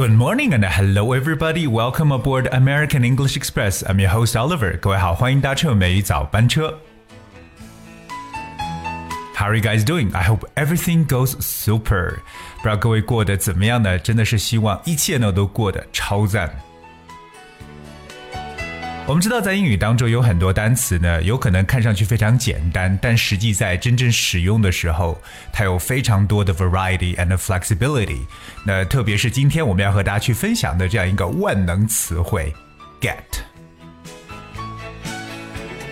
Good morning and hello everybody. Welcome aboard American English Express. I'm your host Oliver. 各位好，欢迎搭乘美语早班车。How are you guys doing? I hope everything goes super. 不知道各位过得怎么样呢？真的是希望一切呢都过得超赞。 我们知道，在英语当中有很多单词呢，有可能看上去非常简单，但实际在真正使用的时候，它有非常多的 variety and flexibility。那特别是今天我们要和大家去分享的这样一个万能词汇 get。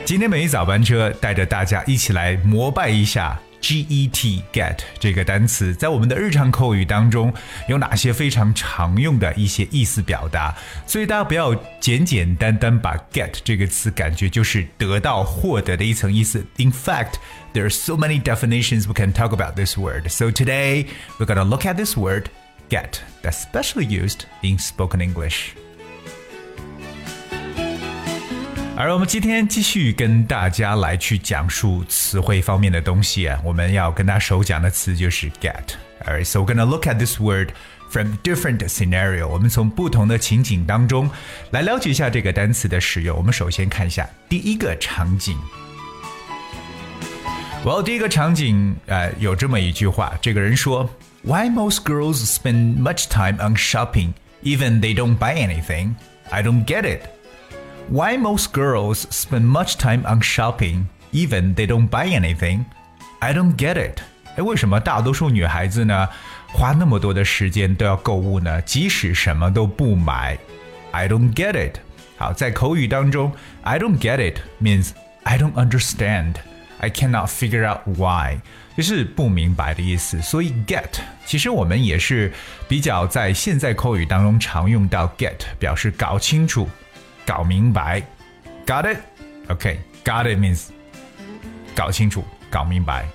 今天每一早班车带着大家一起来膜拜一下。get get 这个单词在我们的日常口语当中有哪些非常常用的一些意思表达？所以大家不要简简单单把 get 这个词感觉就是得到、获得的一层意思。In fact, there are so many definitions we can talk about this word. So today we're gonna look at this word get that's specially used in spoken English. 而我们今天继续跟大家来去讲述词汇方面的东西啊，我们要跟大家首讲的词就是 get。Alright, so we're gonna look at this word from different scenario。我们从不同的情景当中来了解一下这个单词的使用。我们首先看一下第一个场景。Well，第一个场景，呃，有这么一句话，这个人说：“Why most girls spend much time on shopping, even they don't buy anything? I don't get it.” Why most girls spend much time on shopping, even they don't buy anything? I don't get it. 哎，为什么大多数女孩子呢，花那么多的时间都要购物呢？即使什么都不买，I don't get it。好，在口语当中，I don't get it means I don't understand. I cannot figure out why，就是不明白的意思。所以 get 其实我们也是比较在现在口语当中常用到 get，表示搞清楚。 搞明白，got it？OK，got it means 搞清楚、搞明白。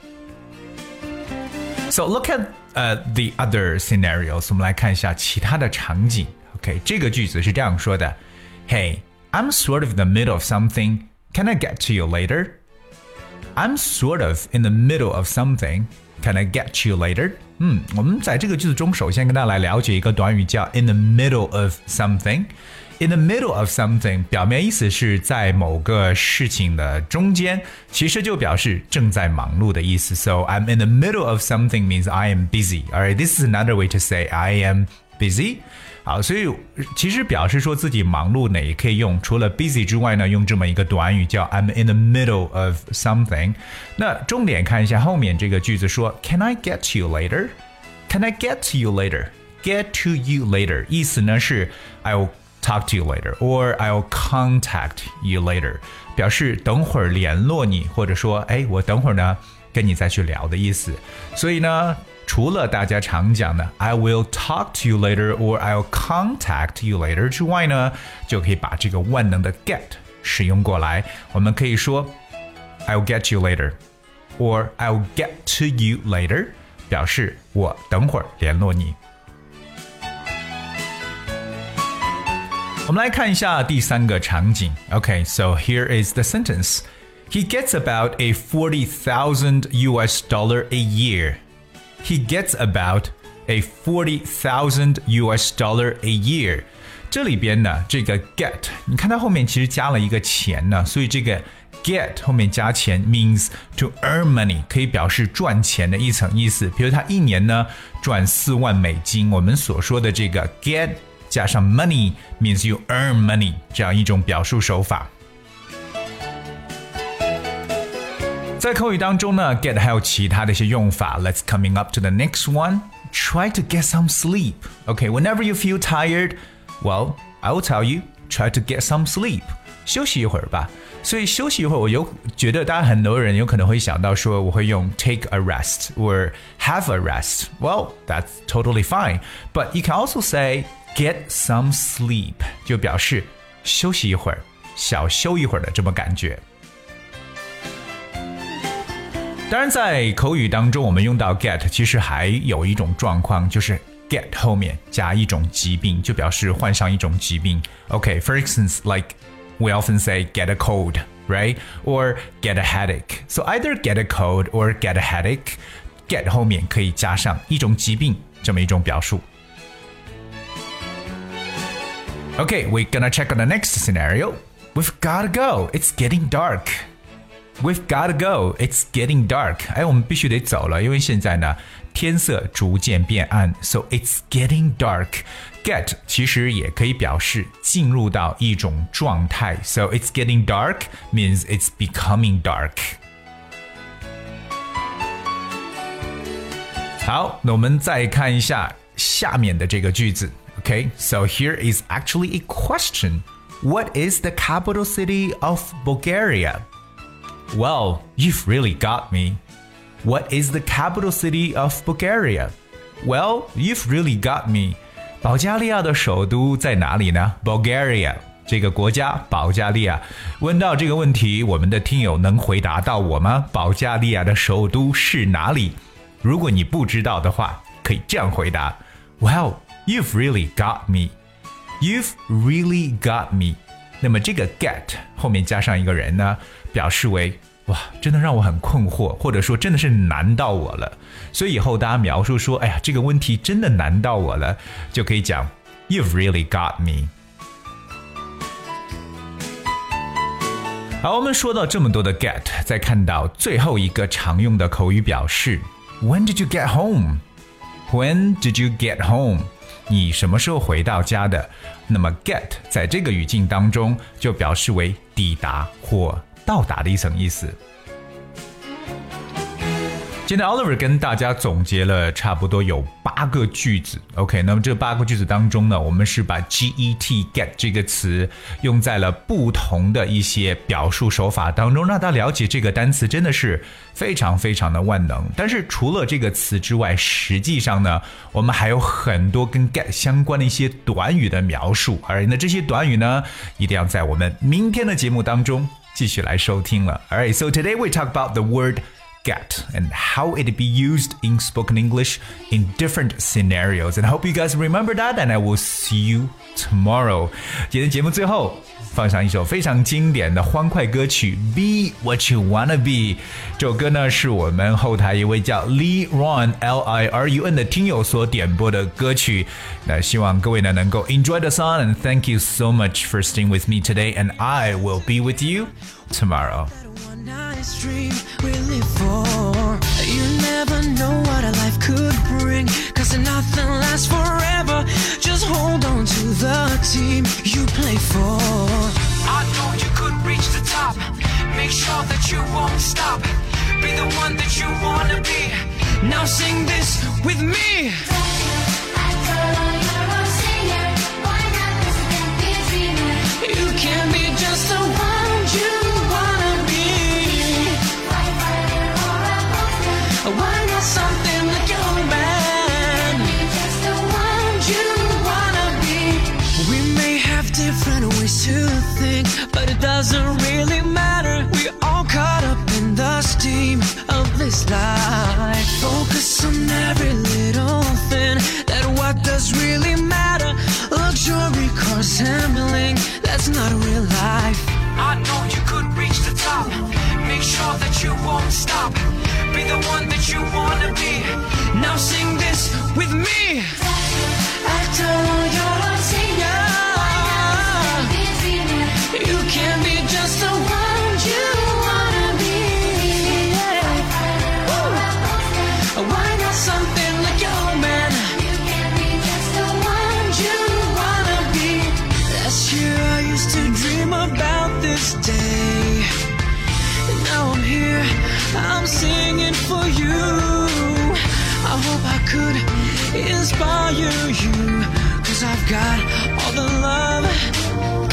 So look at uh the other scenarios，我们来看一下其他的场景。OK，这个句子是这样说的：Hey, I'm sort of in the middle of something. Can I get to you later? I'm sort of in the middle of something. Can I get you later? 嗯，我们在这个句子中，首先跟大家来了解一个短语叫 in the middle of something。 In the middle of something，表面意思是在某个事情的中间，其实就表示正在忙碌的意思。So I'm in the middle of something means I am busy. Alright, this is another way to say I am busy. 好，所以其实表示说自己忙碌呢，也可以用除了 busy 之外呢，用这么一个短语叫 I'm in the middle of something。那重点看一下后面这个句子说 Can I get to you later? Can I get to you later? Get to you later，意思呢是 I'll talk to you later or I'll contact you later，表示等会儿联络你，或者说哎，我等会儿呢跟你再去聊的意思。所以呢，除了大家常讲的 I will talk to you later or I'll contact you later 之外呢，就可以把这个万能的 get 使用过来。我们可以说 I'll get you later or I'll get to you later，表示我等会儿联络你。 我们来看一下第三个场景。Okay, so here is the sentence. He gets about a forty thousand U.S. dollar a year. He gets about a forty thousand U.S. dollar a year. 这里边呢，这个 get，你看它后面其实加了一个钱呢，所以这个 get 后面加钱 means to earn money，可以表示赚钱的一层意思。比如他一年呢赚四万美金，我们所说的这个 get。 加上 money means you earn money 这样一种表述手法。在口语当中呢，get 还有其他的一些用法。Let's coming up to the next one. Try to get some sleep. Okay, whenever you feel tired, well, I will tell you, try to get some sleep. 休息一会儿吧。 所以休息一会儿，我有觉得大家很多人有可能会想到说，我会用 take a rest or have a rest. Well, that's totally fine. But you can also say get some sleep，就表示休息一会儿，小休一会儿的这么感觉。当然，在口语当中，我们用到 get，其实还有一种状况，就是 get 后面加一种疾病，就表示患上一种疾病。OK，for instance，like we often say get a cold。right? Or get a headache. So either get a cold or get a headache. Get 后面可以加上一种疾病这么一种表述。 Okay, we're gonna check on the next scenario. We've gotta go. It's getting dark. We've gotta go. It's getting dark. 哎，我们必须得走了，因为现在呢，天色逐渐变暗。So it's getting dark. Get 其实也可以表示进入到一种状态。So it's getting dark means it's becoming dark. 好，那我们再看一下下面的这个句子。Okay, so here is actually a question. What is the capital city of Bulgaria? Well, you've really got me. What is the capital city of Bulgaria? Well, you've really got me. 保加利亚的首都在哪里呢？Bulgaria 这个国家，保加利亚。问到这个问题，我们的听友能回答到我吗？保加利亚的首都是哪里？如果你不知道的话，可以这样回答：Well, you've really got me. You've really got me. 那么这个 get 后面加上一个人呢，表示为哇，真的让我很困惑，或者说真的是难到我了。所以以后大家描述说，哎呀，这个问题真的难到我了，就可以讲 You've really got me。好，我们说到这么多的 get，再看到最后一个常用的口语表示，When did you get home？When did you get home？ 你什么时候回到家的？那么 get 在这个语境当中就表示为抵达或到达的一层意思。今天 Oliver 跟大家总结了差不多有八个句子，OK，那么这八个句子当中呢，我们是把 get get 这个词用在了不同的一些表述手法当中，让大家了解这个单词真的是非常非常的万能。但是除了这个词之外，实际上呢，我们还有很多跟 get 相关的一些短语的描述，而那这些短语呢，一定要在我们明天的节目当中继续来收听了。All right, so today we talk about the word. get and how it be used in spoken English in different scenarios. And I hope you guys remember that. And I will see you tomorrow. 今天节目最后放上一首非常经典的欢快歌曲《Be What You Wanna Be》。这首歌呢是我们后台一位叫 Lee Ron L I R U N 的听友所点播的歌曲。那希望各位呢能够 enjoy the song and thank you so much for staying with me today. And I will be with you tomorrow nice dream we live for. You never know what a life could bring, cause nothing lasts forever. Just hold on to the team you play for. I know you could reach the top. Make sure that you won't stop. Be the one that you wanna be. Now sing this with me. Doesn't really matter. We're all caught up in the steam of this life. Focus on every little thing. That what does really matter? Luxury cars and bling. That's not real life. I know you could reach the top. Make sure that you won't stop be the one that you wanna be. Now sing this with me. After hope I could inspire you, cause I've got all the love